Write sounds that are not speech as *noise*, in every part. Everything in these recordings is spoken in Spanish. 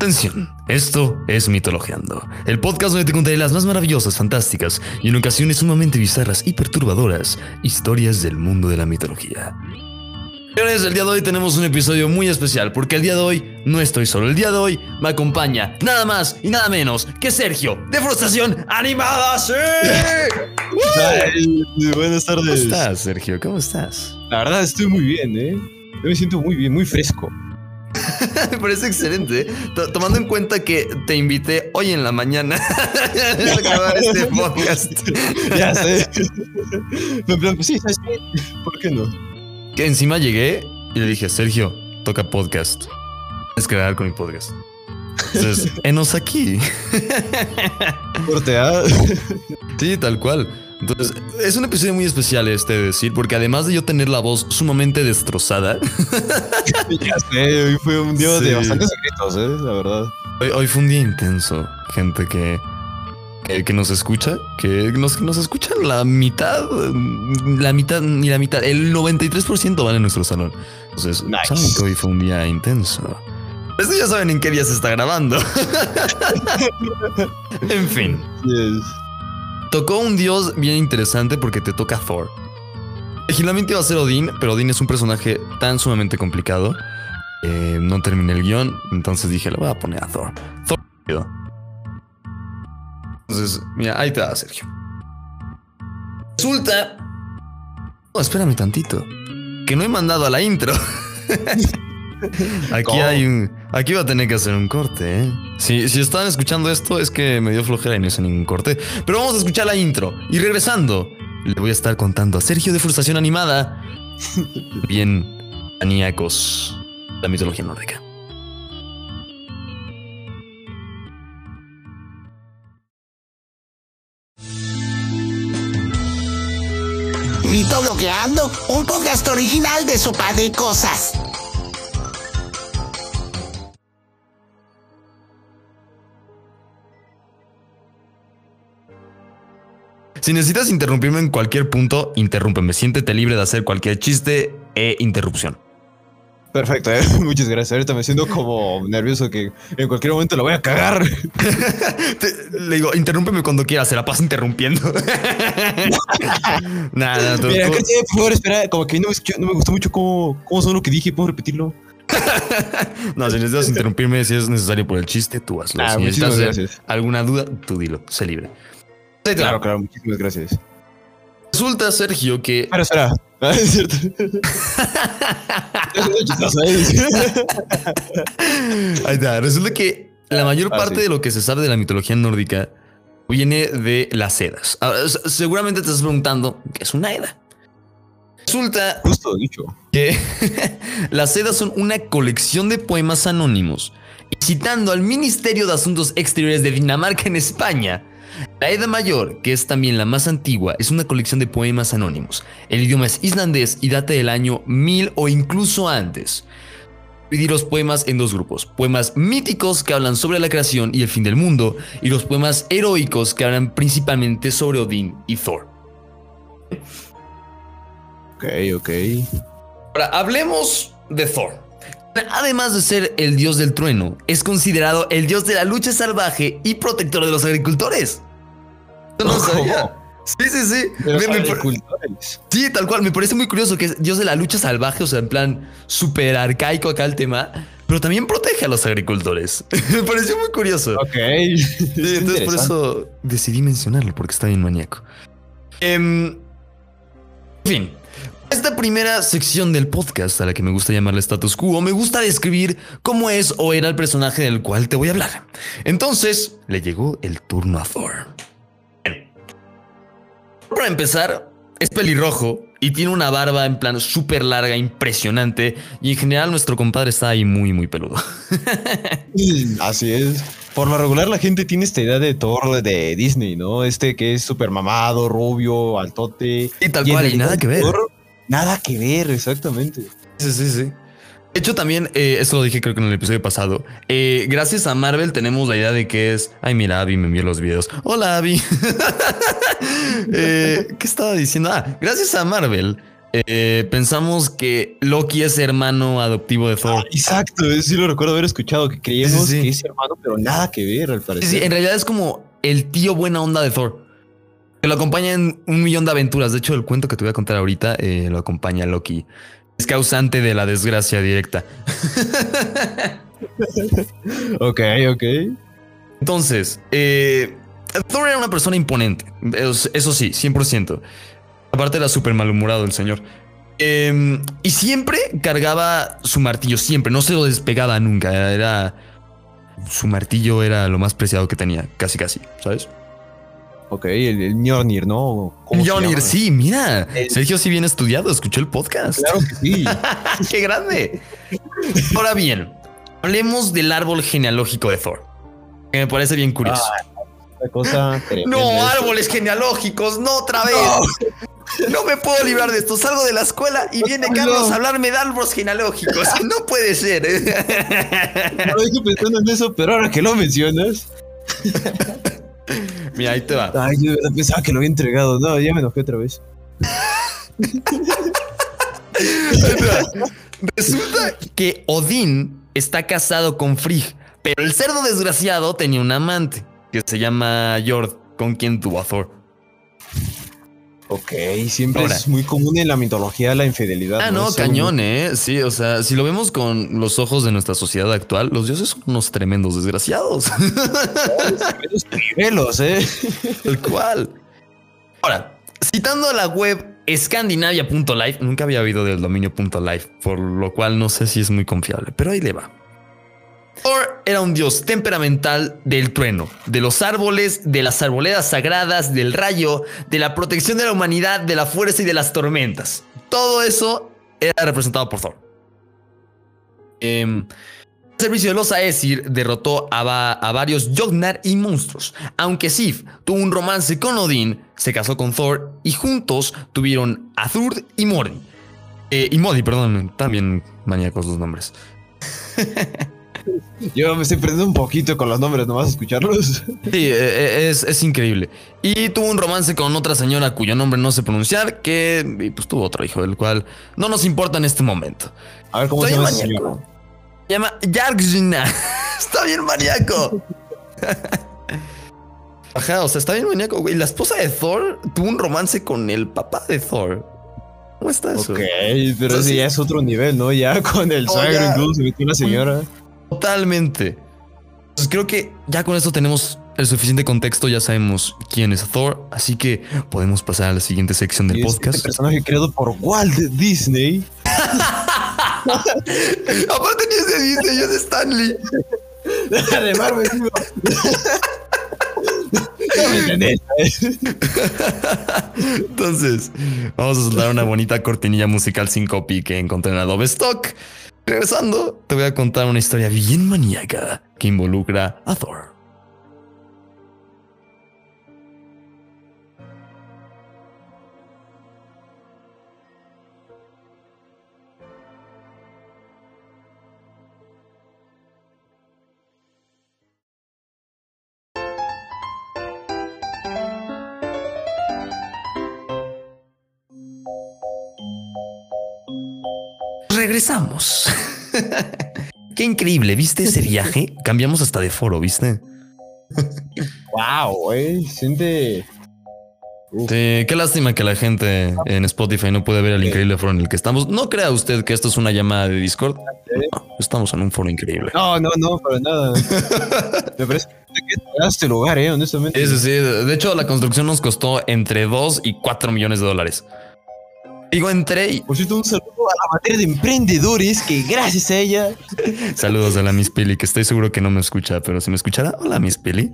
Atención, esto es Mitologeando, el podcast donde te contaré las más maravillosas, fantásticas y en ocasiones sumamente bizarras y perturbadoras historias del mundo de la mitología. Señores, el día de hoy tenemos un episodio muy especial porque el día de hoy no estoy solo. El día de hoy me acompaña nada más y nada menos que Sergio de Frustración Animada. ¡Sí! Ay, buenas ¿Cómo tardes. estás, Sergio? ¿Cómo estás? La verdad estoy muy bien, ¿eh? Yo me siento muy bien, muy fresco. Me parece excelente, ¿eh? To- tomando en cuenta que te invité hoy en la mañana *laughs* a grabar este podcast. *laughs* ya sé. Sí. ¿Por qué no? Que encima llegué y le dije, Sergio, toca podcast. Es grabar con mi podcast. Entonces, *laughs* enos aquí. Corte, ¿ah? Sí, tal cual. Entonces, es un episodio muy especial este de decir, porque además de yo tener la voz sumamente destrozada, *laughs* ya sé, hoy fue un día Sí. de bastantes secretos, ¿eh? La verdad. hoy, hoy fue un día intenso. Gente que, que, que nos escucha, que nos, que nos escucha la mitad, la mitad, ni la mitad, el 93% van en nuestro salón. Entonces, Nice. saben que hoy fue un día intenso. Esto ya saben en qué día se está grabando. *laughs* en fin. Yes. Tocó un dios bien interesante porque te toca Thor. Originalmente iba a ser Odín, pero Odín es un personaje tan sumamente complicado. eh, no terminé el guion, entonces dije, le voy a poner a Thor. Thor. Entonces, mira, ahí te va, Sergio. Resulta... No, espérame tantito. Que no he mandado a la intro. *laughs* Aquí ¿Cómo? hay un... Aquí va a tener que hacer un corte, ¿eh? Si, si están escuchando esto es que me dio flojera y no hice ningún corte. Pero vamos a escuchar la intro. Y regresando, le voy a estar contando a Sergio de Frustración Animada. Bien maníacos. La mitología nórdica. Mito Bloqueando, un podcast original de Sopa de Cosas. Si necesitas interrumpirme en cualquier punto, interrúmpeme. Siéntete libre de hacer cualquier chiste e interrupción. Perfecto, ¿eh? *laughs* Muchas gracias. Ahorita me siento como nervioso que en cualquier momento lo voy a cagar. *laughs* Te- le digo, interrúmpeme cuando quieras, se la pasa interrumpiendo. *laughs* Nada, tú- Mira, cállate, por favor, espera. Como que no no me gustó mucho cómo, cómo son lo que dije. ¿Puedo repetirlo? no, si necesitas interrumpirme, si es necesario por el chiste, tú hazlo. Ah, si necesitas gracias. alguna duda, tú dilo, sé libre. Claro, claro, muchísimas gracias. Resulta, Sergio, que Espera, espera. *laughs* Ah, es cierto. *laughs* Ahí está. Resulta que la mayor Ah, parte sí. de lo que se sabe de la mitología nórdica viene de las Edas. Ahora, seguramente te estás preguntando qué es una Eda. Resulta Justo dicho. que *laughs* las Edas son una colección de poemas anónimos. Y citando al Ministerio de Asuntos Exteriores de Dinamarca en España, la Edda Mayor, que es también la más antigua, es una colección de poemas anónimos. El idioma es islandés y data del año 1000 o incluso antes. Dividir los poemas en dos grupos: poemas míticos que hablan sobre la creación y el fin del mundo, y los poemas heroicos que hablan principalmente sobre Odín y Thor. Ok, ok. Ahora, hablemos de Thor. Además de ser el dios del trueno, es considerado el dios de la lucha salvaje y protector de los agricultores. No sabía. Sí, sí, sí. Me- me- sí, tal cual. Me parece muy curioso que es dios de la lucha salvaje, o sea, en plan súper arcaico acá el tema, pero también protege a los agricultores. *laughs* me pareció muy curioso. Ok. Sí, *laughs* entonces por eso decidí mencionarlo, porque está bien maníaco. Em, en fin, esta primera sección del podcast, a la que me gusta llamarle status quo, me gusta describir cómo es o era el personaje del cual te voy a hablar. Entonces, le llegó el turno a Thor. Para empezar, es pelirrojo y tiene una barba en plan súper larga, impresionante, y en general nuestro compadre está ahí muy, muy peludo. *laughs* Así es. Por lo regular la gente tiene esta idea de Thor de Disney, ¿no? Este que es súper mamado, rubio, altote. Y tal cual, y nada que ver. Thor, nada que ver, exactamente. Sí, sí, sí. De hecho, también, eh, esto lo dije creo que en el episodio pasado. eh, gracias a Marvel tenemos la idea de que es. Ay, mira, Abby me envió los videos. Hola, Abby. *laughs* Eh, ¿Qué estaba diciendo? Ah, gracias a Marvel eh, pensamos que Loki es hermano adoptivo de Thor. Exacto, eso sí lo recuerdo haber escuchado, que creíamos Sí, sí, sí. que es hermano, pero nada que ver al parecer. sí, en realidad es como el tío buena onda de Thor. Que lo acompaña en un millón de aventuras. De hecho, el cuento que te voy a contar ahorita lo acompaña Loki. Es causante de la desgracia directa. *laughs* Ok, ok. Entonces, eh, Thor era una persona imponente. Eso, sí, 100%. Aparte era súper malhumorado el señor. Eh, y siempre cargaba su martillo, siempre. No se lo despegaba nunca. Era... Su martillo era lo más preciado que tenía. Casi, casi. ¿Sabes? Ok, el, el Mjolnir, ¿no? ¿Cómo se Mjolnir, sí, mira. El- Sergio sí bien estudiado, escuchó el podcast. Claro que sí. *laughs* ¡Qué grande! Ahora bien, hablemos del árbol genealógico de Thor. Que me parece bien curioso. Cosa tremenda. no, árboles genealógicos, no otra vez. No. me puedo librar de esto. Salgo de la escuela y viene No. Carlos a hablarme de árboles genealógicos. *laughs* No puede ser. No dije pensando en eso, pero ahora que lo mencionas. *laughs* Mira, ahí te va. Ay, yo pensaba que lo había entregado. No, ya me enojé otra vez. Resulta que Odín está casado con Frigg, pero el cerdo desgraciado tenía un amante que se llama Jord, con quien tuvo a Thor. Ok, siempre Ahora. es muy común en la mitología la infidelidad. Ah, no, algo cañón, eh. Sí, o sea, si lo vemos con los ojos de nuestra sociedad actual, los dioses son unos tremendos desgraciados. Menos nivelos, ¿eh? *laughs* Tal cual. Ahora, citando la web escandinavia.life, nunca había oído del dominio.life, por lo cual no sé si es muy confiable, pero ahí le va. Thor era un dios temperamental del trueno, de los árboles, de las arboledas sagradas, del rayo, de la protección de la humanidad, de la fuerza y de las tormentas. Todo eso era representado por Thor. Em, el servicio de los Aesir derrotó a, va- a varios Jognar y monstruos. Aunque Sif tuvo un romance con Odín, se casó con Thor y juntos tuvieron a Thurd y Mordi. Eh, y Modi, perdón, también maníacos los nombres. *laughs* Yo me estoy perdiendo un poquito con los nombres, nomás escucharlos. Sí, eh, eh, es, es increíble. Y tuvo un romance con otra señora cuyo nombre no sé pronunciar, que pues tuvo otro hijo, del cual no nos importa en este momento. A ver cómo se Está llama. Se llama Yargina. *laughs* Está bien maníaco. *laughs* Ajá, o sea, está bien maníaco, güey. La esposa de Thor tuvo un romance con el papá de Thor. ¿Cómo está eso? Ok, pero Entonces- ese ya es otro nivel, ¿no? Ya con el No, suegro incluso se metió una señora. Totalmente. Entonces creo que ya con esto tenemos el suficiente contexto, ya sabemos quién es Thor, así que podemos pasar a la siguiente sección del es podcast. Este personaje creado por Walt Disney. *laughs* Aparte ni es de Disney, es de Stanley. *laughs* de Marvel. Entonces, vamos a soltar una bonita cortinilla musical sin copy que encontré en Adobe Stock. Regresando, te voy a contar una historia bien maníaca que involucra a Thor. Regresamos. *laughs* Qué increíble, ¿viste ese viaje? Cambiamos hasta de foro, ¿viste? Wow, güey. Siente. Sí, qué lástima que la gente en Spotify no puede ver el increíble foro en el que estamos. No crea usted que esto es una llamada de Discord. No, estamos en un foro increíble. No, no, no, para nada. *laughs* Me parece que este lugar, eh, honestamente. Sí, sí, sí. De hecho, la construcción nos costó entre 2 y 4 millones de dólares. Digo entre y Por cierto, un saludo a la materia de emprendedores que gracias a ella. saludos a la Miss Pili, que estoy seguro que no me escucha, pero si me escuchará, hola Miss Pili.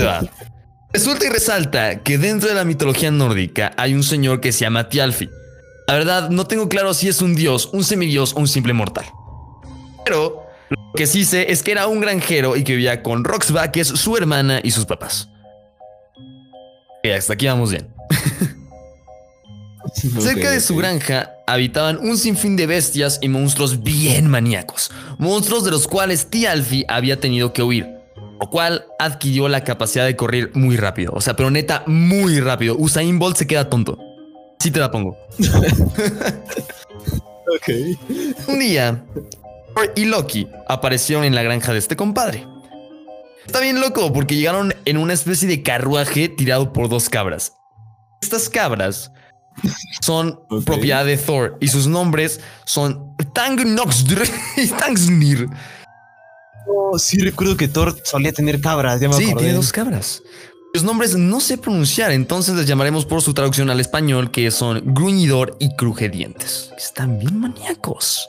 Va. *laughs* Resulta y resalta que dentro de la mitología nórdica hay un señor que se llama Tialfi. La verdad, no tengo claro si es un dios, un semidios o un simple mortal. Pero lo que sí sé es que era un granjero y que vivía con Roxba, que es su hermana y sus papás. Y hasta aquí vamos bien. *laughs* Cerca de su granja habitaban un sinfín de bestias y monstruos bien maníacos, monstruos de los cuales Tialfi había tenido que huir. lo cual adquirió la capacidad de correr muy rápido. O sea, pero neta, muy rápido. Usain Bolt se queda tonto. Sí te la pongo. *laughs* Ok. Un día, y Loki aparecieron en la granja de este compadre. Está bien loco porque llegaron en una especie de carruaje tirado por dos cabras. Estas cabras son *laughs* propiedad de Thor y sus nombres son Tangnoxdr *laughs* y Tangsnir. Oh, sí, recuerdo que Thor solía tener cabras. Ya me Sí, acordé. tiene dos cabras. Los nombres no sé pronunciar, entonces les llamaremos por su traducción al español, que son Gruñidor y Crujedientes. Están bien maníacos.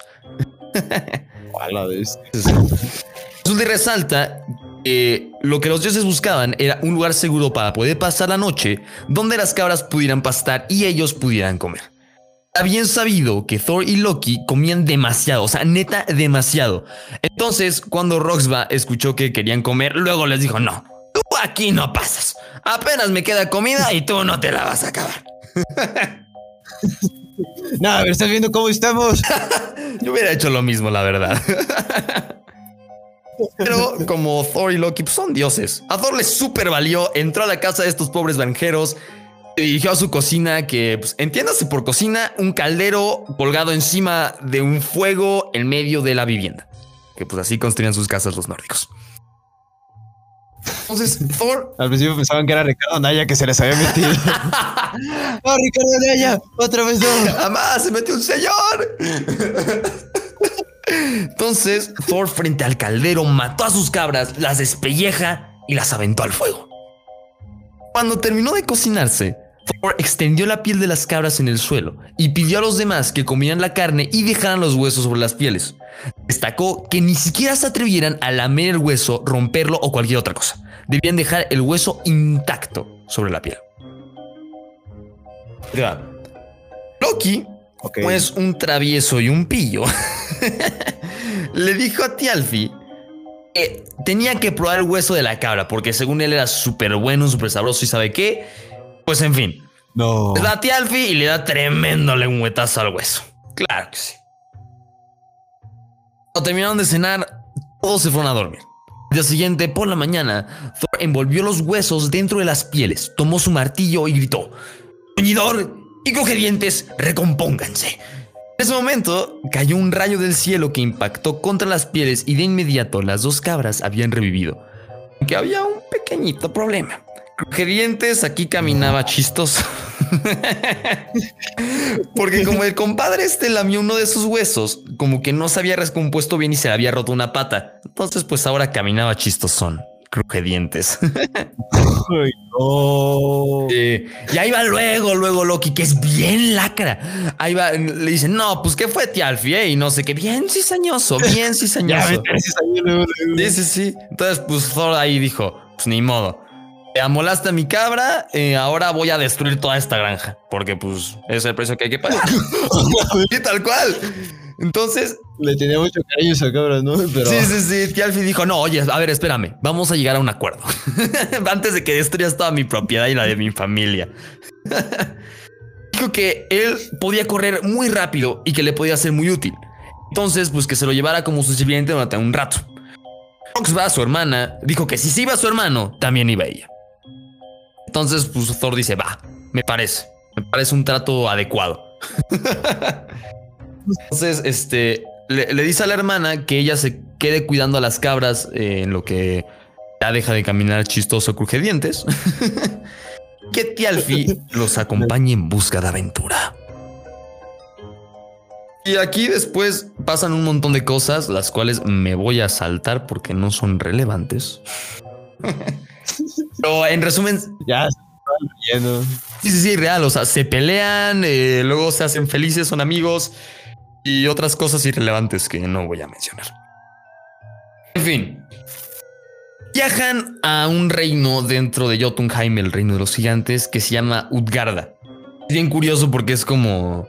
*laughs* A la vez. Resulta y resalta que lo que los dioses buscaban era un lugar seguro para poder pasar la noche donde las cabras pudieran pastar y ellos pudieran comer. Está bien sabido que Thor y Loki comían demasiado, o sea, neta demasiado. Entonces, cuando Roxba escuchó que querían comer, luego les dijo, no, tú aquí no pasas. Apenas me queda comida y tú no te la vas a acabar. *laughs* Nada, pero estás viendo cómo estamos. *laughs* Yo hubiera hecho lo mismo, la verdad. *laughs* Pero como Thor y Loki pues, son dioses, a Thor le super valió, entró a la casa de estos pobres granjeros, se dirigió a su cocina, que pues, entiéndase por cocina, un caldero colgado encima de un fuego en medio de la vivienda. Que pues así construían sus casas los nórdicos. Entonces, Thor *laughs* Al principio pensaban que era Ricardo Naya que se les había metido. *laughs* *laughs* ¡Oh, Ricardo Naya! ¡Otra vez no! ¡Jamás se metió un señor! Entonces, Thor frente al caldero mató a sus cabras, las despelleja y las aventó al fuego. Cuando terminó de cocinarse, Thor extendió la piel de las cabras en el suelo y pidió a los demás que comieran la carne y dejaran los huesos sobre las pieles. Destacó que ni siquiera se atrevieran a lamer el hueso, romperlo o cualquier otra cosa. Debían dejar el hueso intacto sobre la piel. Loki Ok. pues un travieso y un pillo, *laughs* *laughs* le dijo a Tialfi que tenía que probar el hueso de la cabra, porque según él era súper bueno, súper sabroso y sabe qué. Pues en fin, No. le da a Tialfi y le da tremendo lengüetazo al hueso. Claro que sí. Cuando terminaron de cenar, todos se fueron a dormir. El día siguiente, por la mañana, Thor envolvió los huesos dentro de las pieles, tomó su martillo y gritó: ¡Gruñidor y dientes, recompónganse! En ese momento cayó un rayo del cielo que impactó contra las pieles y de inmediato las dos cabras habían revivido. Aunque había un pequeñito problema. Crujedientes aquí caminaba chistoso. *laughs* Porque como el compadre este lamió uno de sus huesos, como que no se había recompuesto bien y se le había roto una pata. Entonces, pues ahora caminaba chistosón. Crujedientes. *laughs* Ay, no. Eh, y ahí va luego, luego Loki, que es bien lacra. Ahí va, le dicen, no, pues ¿qué fue Tialfi? eh?" Y no sé qué, bien cizañoso, bien *laughs* cizañoso. Sí, sí, sí. Entonces, pues Thor ahí didijo, pues ni modo. Te amolaste a mi cabra, eh, ahora voy a destruir toda esta granja. Porque pues es el precio que hay que pagar. *laughs* y tal cual. Entonces, Le tenía mucho cariño a esa cabra, ¿no? Pero. sí, sí, sí. Tialfi dijo, no, oye, a ver, espérame. Vamos a llegar a un acuerdo. *laughs* Antes de que destruyas toda mi propiedad y la de mi familia. *laughs* dijo que él podía correr muy rápido y que le podía ser muy útil. Entonces, pues que se lo llevara como su sirviente durante un rato. Roxba, su hermana, dijo que si se iba su hermano, también iba ella. Entonces, pues Thor dice, va, me parece. Me parece un trato adecuado. *laughs* Entonces, este, le, le dice a la hermana que ella se quede cuidando a las cabras eh, en lo que ya deja de caminar chistoso crujedientes. *laughs* que Tialfi los acompañe en busca de aventura. Y aquí después pasan un montón de cosas, las cuales me voy a saltar porque no son relevantes. *laughs* Pero en resumen, Ya. Sí, sí, sí, real. O sea, se pelean, eh, luego se hacen felices, son amigos y otras cosas irrelevantes que no voy a mencionar. En fin. Viajan a un reino dentro de Jotunheim, el reino de los gigantes, que se llama Utgarda. Bien curioso porque es como...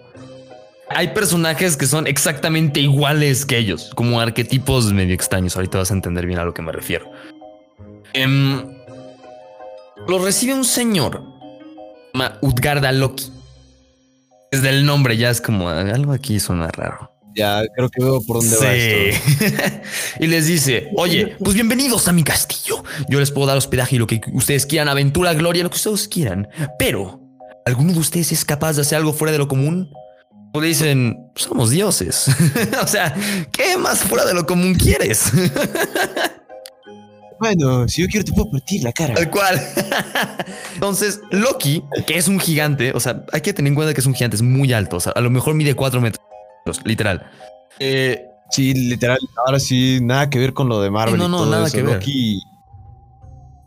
Hay personajes que son exactamente iguales que ellos, como arquetipos medio extraños. Ahorita vas a entender bien a lo que me refiero. Em, lo recibe un señor Utgarda Loki. Desde el nombre ya es como algo aquí suena raro. Ya, creo que veo por dónde va esto. *laughs* y les dice, oye, pues bienvenidos a mi castillo. Yo les puedo dar hospedaje y lo que ustedes quieran, aventura, gloria, lo que ustedes quieran. Pero, ¿alguno de ustedes es capaz de hacer algo fuera de lo común? O le dicen, somos dioses. *laughs* o sea, ¿qué más fuera de lo común quieres? *laughs* Bueno, si yo quiero te puedo partir la cara. Tal cual. *laughs* Entonces, Loki, que es un gigante, o sea, hay que tener en cuenta que es un gigante, es muy alto, o sea, a lo mejor mide cuatro metros, literal. Eh, sí, literal, ahora sí, nada que ver con lo de Marvel. no, no, nada que ver. Loki...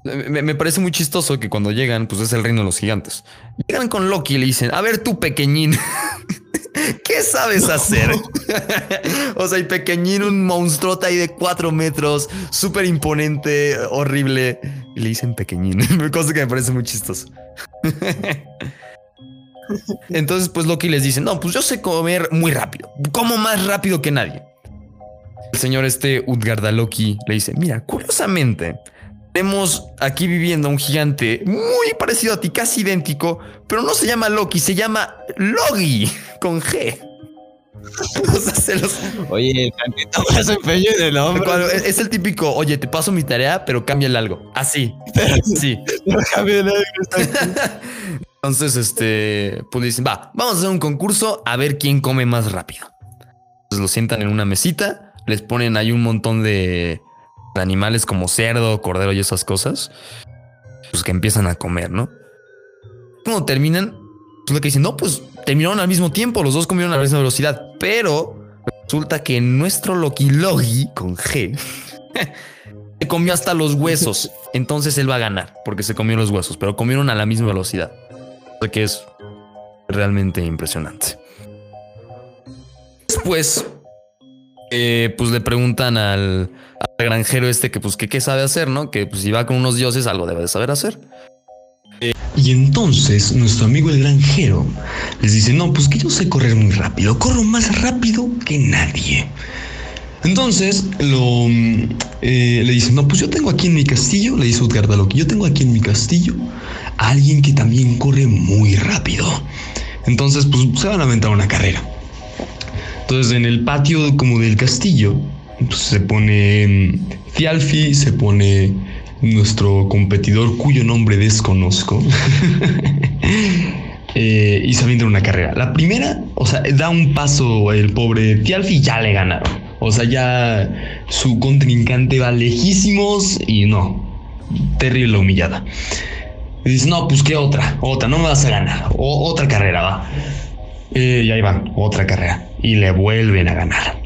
Me, me, parece muy chistoso que cuando llegan, pues es el reino de los gigantes. Llegan con Loki y le dicen, a ver tú pequeñín, *laughs* ¿Qué sabes hacer? *laughs* o sea, y pequeñín, un monstruote ahí de cuatro metros, súper imponente, horrible. Y le dicen pequeñín, *laughs* cosa que me parece muy chistoso. *laughs* Entonces, pues Loki les dice, no, pues yo sé comer muy rápido, como más rápido que nadie. El señor este Utgarda Loki le dice, mira, curiosamente, tenemos aquí viviendo un gigante muy parecido a ti, casi idéntico, pero no se llama Loki, se llama Logi con G. *laughs* Oye, tantito más empeño en el nombre. Es el típico, oye, te paso mi tarea, pero cambia el algo. Así. Sí. *laughs* *laughs* Entonces, este, pues dicen, va, vamos a hacer un concurso a ver quién come más rápido. Entonces lo sientan en una mesita, les ponen ahí un montón de animales como cerdo, cordero y esas cosas, pues que empiezan a comer, ¿no? Cuando terminan, pues lo que dicen, no, pues terminaron al mismo tiempo, los dos comieron a la misma velocidad, pero resulta que nuestro Loki Logi con G *laughs* se comió hasta los huesos, entonces él va a ganar porque se comió los huesos, pero comieron a la misma velocidad, o que es realmente impresionante. Después, eh, pues le preguntan al, granjero este que pues que qué sabe hacer, ¿no? Que pues si va con unos dioses algo debe de saber hacer. Y entonces nuestro amigo el granjero les dice, no, pues que yo sé correr muy rápido, corro más rápido que nadie. Entonces lo, eh, le dice, no, pues yo tengo aquí en mi castillo, le dice Utgarda Loki, yo tengo aquí en mi castillo a alguien que también corre muy rápido. Entonces, pues se van a aventar una carrera. Entonces, en el patio como del castillo, pues, se pone Fialfi, se pone nuestro competidor cuyo nombre desconozco. *laughs* eh, y se avienta una carrera. La primera, o sea, da un paso el pobre Tialfi y ya le ganaron. O sea, ya su contrincante va lejísimos y no. Terrible humillada. Y dice, no, pues qué otra, otra, no me vas a ganar. otra carrera, va. Eh, y ahí van, otra carrera. Y le vuelven a ganar.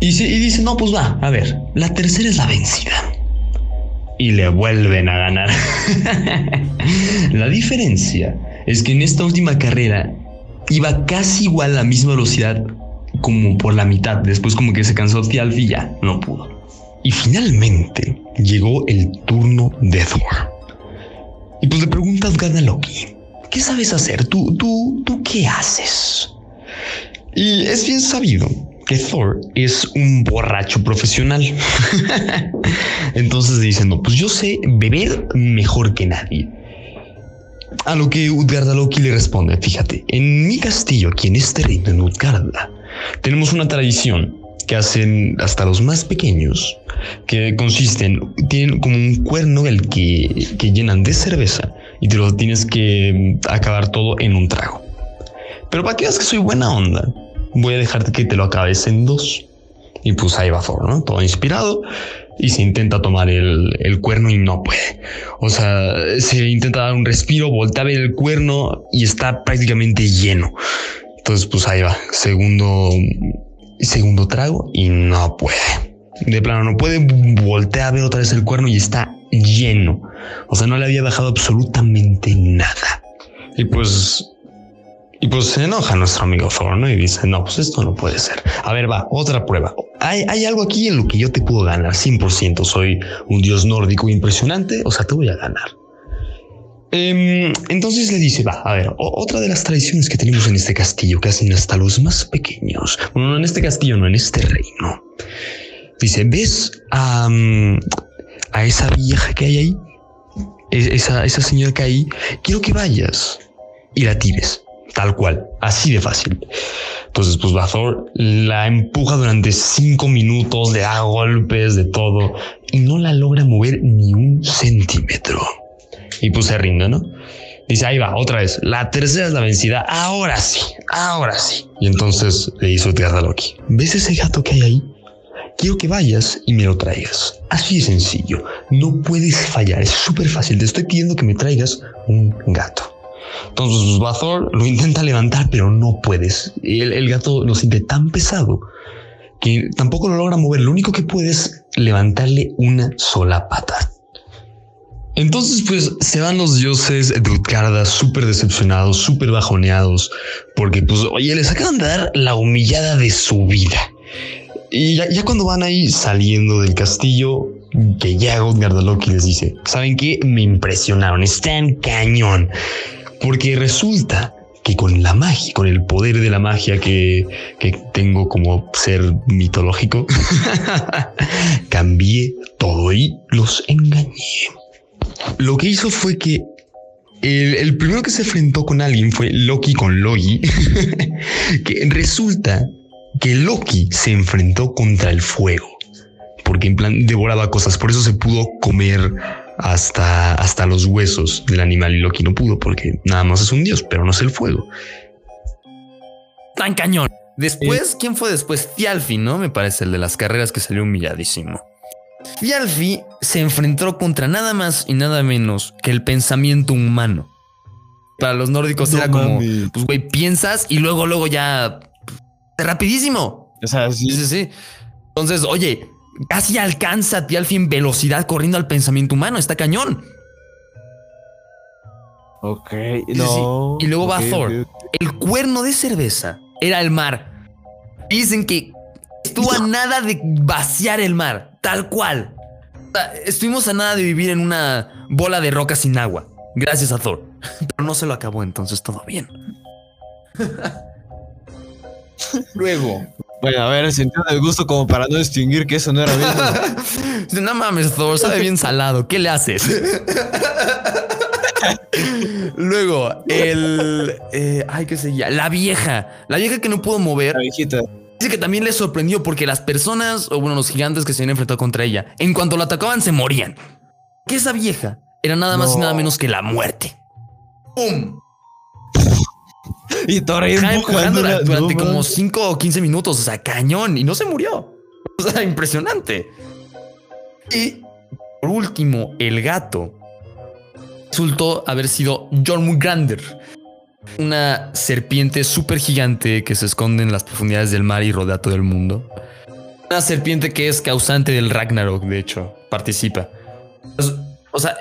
Y, y dice, no, pues va, a ver, la tercera es la vencida y le vuelven a ganar. *laughs* la diferencia es que en esta última carrera iba casi igual a la misma velocidad como por la mitad. Después como que se cansó Tialfi y ya no pudo. Y finalmente llegó el turno de Thor. Y pues le preguntas Gana Loki, ¿qué sabes hacer? ¿Tú, tú, tú qué haces? Y es bien sabido que Thor es un borracho profesional. *laughs* Entonces dicen, no, pues yo sé beber mejor que nadie. A lo que Utgarda Loki le responde, fíjate, en mi castillo, aquí en este reino, en Utgarda, tenemos una tradición que hacen hasta los más pequeños, que consisten, tienen como un cuerno el que, que llenan de cerveza y te lo tienes que acabar todo en un trago. Pero para que veas que soy buena onda, voy a dejarte que te lo acabes en dos. Y pues ahí va Thor, ¿no? Todo inspirado y se intenta tomar el, el, cuerno y no puede. O sea, se intenta dar un respiro, voltea a ver el cuerno y está prácticamente lleno. Entonces, pues ahí va. Segundo, segundo trago y no puede. De plano, no puede voltear a ver otra vez el cuerno y está lleno. O sea, no le había dejado absolutamente nada. Y pues y pues se enoja nuestro amigo Thor, ¿no? Y dice, no, pues esto no puede ser. A ver, va, otra prueba. Hay, hay algo aquí en lo que yo te puedo ganar 100%. Soy un dios nórdico impresionante, o sea, te voy a ganar. Em, entonces le dice, va, a ver, otra de las tradiciones que tenemos en este castillo, que hacen hasta los más pequeños. Bueno, no en este castillo, no en este reino. Dice, ¿ves a, a esa vieja que hay ahí? Esa, esa señora que hay ahí. Quiero que vayas y la tires Tal cual, así de fácil. Entonces, pues Bathor la empuja durante cinco minutos, le da golpes de todo y no la logra mover ni un centímetro. Y pues se rinde, ¿no? Dice, ahí va, otra vez. La tercera es la vencida. Ahora sí, ahora sí. Y entonces le hizo tierra a Loki. ¿Ves ese gato que hay ahí? Quiero que vayas y me lo traigas. Así de sencillo. No puedes fallar. Es súper fácil. Te estoy pidiendo que me traigas un gato. Entonces Bathor lo intenta levantar, pero no puedes. El, el gato lo siente tan pesado que tampoco lo logra mover. Lo único que puede es levantarle una sola pata. Entonces, pues se van los dioses de Utgarda súper decepcionados, súper bajoneados, porque, pues, oye, les acaban de dar la humillada de su vida. Y ya, cuando van ahí saliendo del castillo, que ya Loki les dice: ¿Saben qué? Me impresionaron, están cañón. Porque resulta que con la magia, con el poder de la magia que, que tengo como ser mitológico, *laughs* cambié todo y los engañé. Lo que hizo fue que el, el, primero que se enfrentó con alguien fue Loki con Loki, *laughs* que resulta que Loki se enfrentó contra el fuego, porque en plan devoraba cosas, por eso se pudo comer hasta, hasta los huesos del animal y Loki no pudo porque nada más es un dios, pero no es el fuego. Tan cañón. Después, ¿quién fue después? Tialfi, ¿no? Me parece el de las carreras que salió humilladísimo. Tialfi se enfrentó contra nada más y nada menos que el pensamiento humano. Para los nórdicos era como, pues güey, piensas y luego, luego ya rapidísimo. O sea, sí. Sí, sí. Entonces, oye, casi alcanza a ti al fin velocidad corriendo al pensamiento humano. Está cañón. Ok, no. Y luego va Thor. El cuerno de cerveza era el mar. Dicen que estuvo a nada de vaciar el mar, tal cual. Estuvimos a nada de vivir en una bola de roca sin agua. Gracias a Thor. *laughs* Pero no se lo acabó, entonces todo bien. Luego, bueno, a ver, sentido del gusto como para no distinguir que eso no era bien. *laughs* no mames, Thor, sabe bien salado. ¿Qué le haces? Luego, el. Eh, ay, qué seguía. La vieja. La vieja que no pudo mover. La viejita. Dice que también le sorprendió porque las personas, o bueno, los gigantes que se habían enfrentado contra ella, en cuanto la atacaban, se morían. Que esa vieja era nada más y nada menos que la muerte. ¡Pum! Y Thor durante como 5 o 15 minutos. O sea, cañón. Y no se murió. O sea, impresionante. Y por último, el gato resultó haber sido John Grander, una serpiente súper gigante que se esconde en las profundidades del mar y rodea todo el mundo. Una serpiente que es causante del Ragnarok, de hecho, participa. O sea,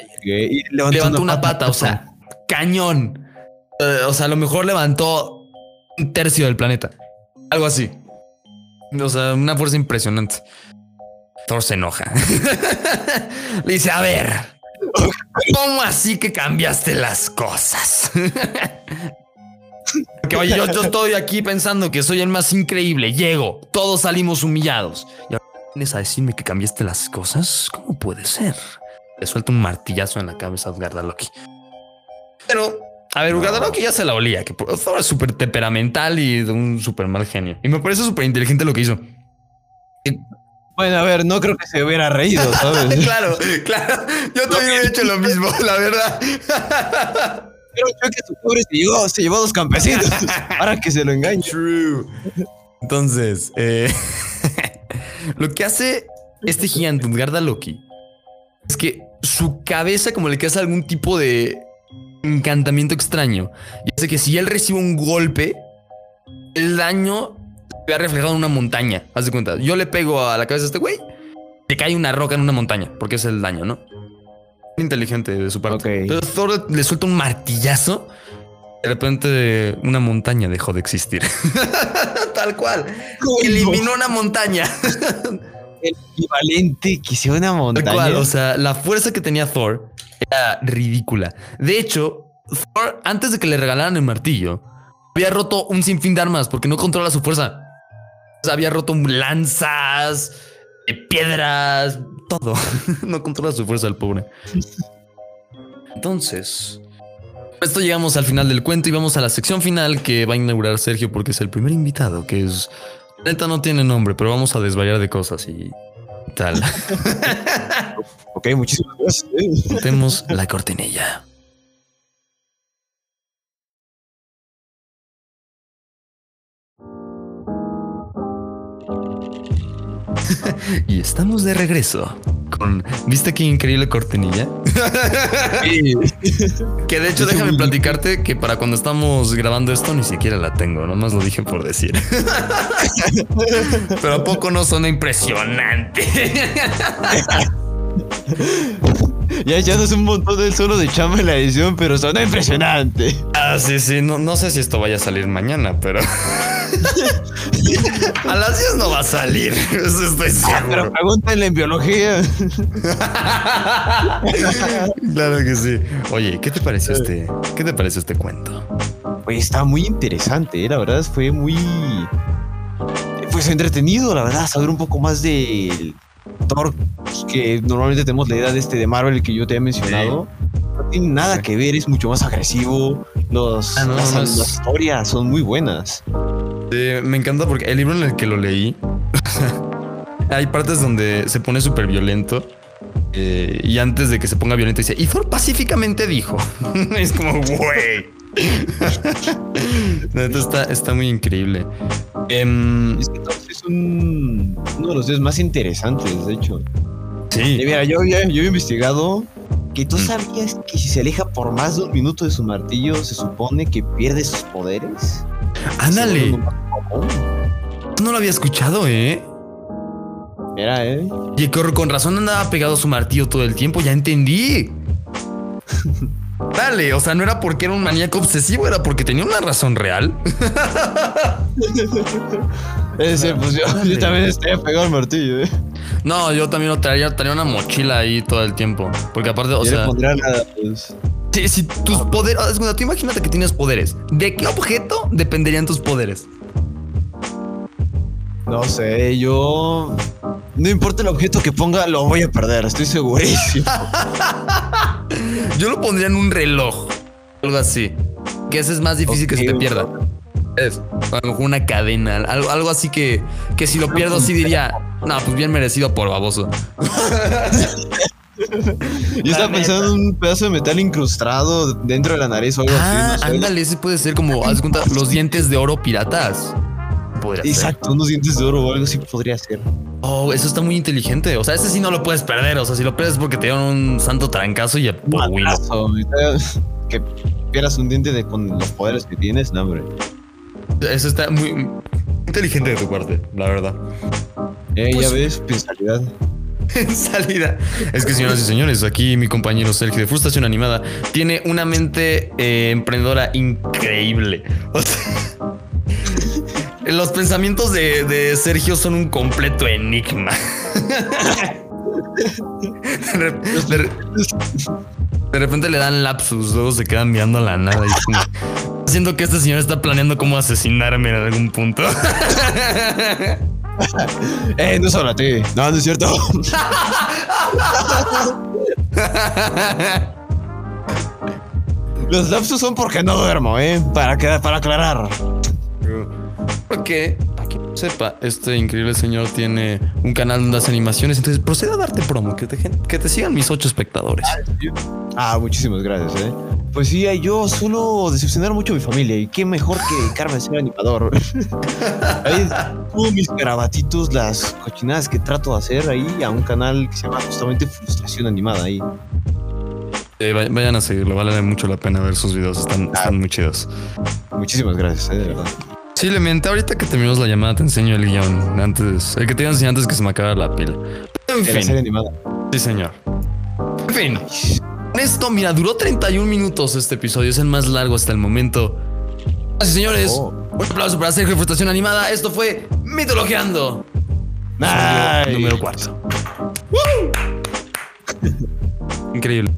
levantó, una, pata, o sea, cañón. Eh, o sea, a lo mejor levantó un tercio del planeta. Algo así. O sea, una fuerza impresionante. Thor se enoja. *laughs* Le dice, a ver, ¿cómo así que cambiaste las cosas? *laughs* Porque oye, yo, estoy aquí pensando que soy el más increíble. Llego, todos salimos humillados. Y ahora vienes a decirme que cambiaste las cosas. ¿Cómo puede ser? Le suelta un martillazo en la cabeza a Asgard Loki. Pero a ver, que ya se la olía, que Thor es súper temperamental y de un súper mal genio. Y me parece súper inteligente lo que hizo. Bueno, a ver, no creo que se hubiera reído, *laughs* ¿sabes? claro, claro. Yo también he hecho lo mismo, la verdad. Pero creo que su pobre se llevó, se llevó dos campesinos. Ahora *laughs* que se lo engañe. True. Entonces, eh, *laughs* lo que hace este gigante, Garda Loki, es que su cabeza como le queda algún tipo de encantamiento extraño. Y hace que si él recibe un golpe, el daño se vea reflejado en una montaña. Haz de cuenta. Yo le pego a la cabeza a este güey, le cae una roca en una montaña, porque es el daño, ¿no? Inteligente de su parte. Pero Thor le suelta un martillazo. De repente una montaña dejó de existir. *laughs* Tal cual. Eliminó una montaña. el equivalente que sea una montaña. o sea, la fuerza que tenía Thor era ridícula. De hecho, Thor, antes de que le regalaran el martillo, había roto un sinfín de armas porque no controla su fuerza. Había roto lanzas, eh, piedras, todo. *laughs* no controla su fuerza el pobre. Entonces, Esto llegamos al final del cuento y vamos a la sección final que va a inaugurar Sergio porque es el primer invitado, que es... No tiene nombre, pero vamos a desvariar de cosas y tal. *laughs* Ok, muchísimas gracias. la cortinilla. *laughs* y estamos de regreso con. ¿Viste qué increíble cortinilla? Que de hecho, déjame platicarte que para cuando estamos grabando esto ni siquiera la tengo, nomás lo dije por decir. *laughs* Pero a poco no suena impresionante. *laughs* Ya echándose un montón del solo de chamba en la edición, pero suena impresionante. Ah, sí, sí, no, no sé si esto vaya a salir mañana, pero. *laughs* a las 10 no va a salir, eso estoy Ah, Pero seguro. pregúntenle en biología. *laughs* claro que sí. Oye, ¿qué te pareció este? ¿Qué te pareció este cuento? Pues está muy interesante, ¿eh? la verdad fue muy. Pues entretenido, la verdad, saber un poco más del Thor, pues, que normalmente tenemos la idea de este de Marvel que yo te he mencionado. No tiene nada que ver, es mucho más agresivo. Los, Ah, no, las, no es- las historias son muy buenas. Eh, me encanta porque el libro en el que lo leí, *laughs* hay partes donde se pone súper violento. eh, y antes de que se ponga violento dice, y Thor pacíficamente dijo. *laughs* es como, güey. *laughs* Está, está muy increíble. Em, Es que es un, uno de los días más interesantes, de hecho. Y mira, yo, ya- yo he investigado que tú Mm. sabías que si se aleja por más de un minuto de su martillo, se supone que pierde sus poderes. ándale. No lo había escuchado, ¿eh? Mira, eh. Y con, con razón andaba pegado a su martillo todo el tiempo, ya entendí. *laughs* Dale, o sea, no era porque era un maníaco obsesivo, era porque tenía una razón real. *laughs* Ese, pues yo, también estoy pegado al martillo, eh. No, yo también lo traía, traía una mochila ahí todo el tiempo. Porque aparte, o Yo sea, pondría la, pues, si, si tus poderes, cuenta, tú imagínate que tienes poderes. ¿De qué objeto dependerían tus poderes? no sé, yo. No importa el objeto que ponga, lo voy a perder, estoy segurísimo. *laughs* Yo lo pondría en un reloj, algo así. Que ese es más difícil que se te pierda. Es a lo mejor una cadena, algo, algo así que, que si lo pierdo, sí diría, no, pues bien merecido por baboso. *laughs* Yo estaba pensando en un pedazo de metal incrustado dentro de la nariz o algo Ah, así. no sé. ándale, ese puede ser como, haz de cuenta, los dientes de oro piratas. Podría ser. Exacto, unos dientes de oro o algo así podría ser. Oh, eso está muy inteligente. O sea, ese sí no lo puedes perder. O sea, si lo pierdes es porque te dieron un santo trancazo y a *laughs* Que pierdas un diente de, con los poderes que tienes, no, hombre. Eso está muy inteligente de tu parte, la verdad. Eh, Pues- ya ves, pensalidad. En *laughs* salida. Es que, señoras y señores, aquí mi compañero Sergio de Frustración Animada tiene una mente eh, emprendedora increíble. *laughs* O sea, los pensamientos de, de Sergio son un completo enigma. De, rep- de re- de repente le dan lapsus, luego se quedan mirando a la nada y como, siento que este señor está planeando cómo asesinarme en algún punto. *laughs* Eh, no solo a ti. No, no es cierto. *laughs* Los lapsus son porque no duermo, ¿eh? Para, que- para aclarar. Porque, para no sepa, este increíble señor tiene un canal donde hace animaciones. Entonces, proceda a darte promo, que te, que te sigan mis ocho espectadores. Ah, muchísimas gracias, ¿eh? Pues sí, yo suelo decepcionar mucho a mi familia y qué mejor que dedicarme a ser animador. *laughs* ahí subo mis grabatitos, las cochinadas que trato de hacer ahí a un canal que se llama justamente Frustración Animada ahí. Eh, vay- vayan a seguirlo, vale mucho la pena ver sus videos, están, están muy chidos. Muchísimas gracias, ¿eh? De verdad. Posiblemente ahorita que terminemos la llamada te enseño el guion antes, el que te iba a enseñar antes que se me acabara la pila. En serie fin, animada. sí señor. En fin, esto, mira, duró 31 minutos este episodio, es el más largo hasta el momento. Así señores, Oh. un aplauso para Sergio Frustración Animada. Esto fue Mitologiando. Nice. Número 4. Increíble.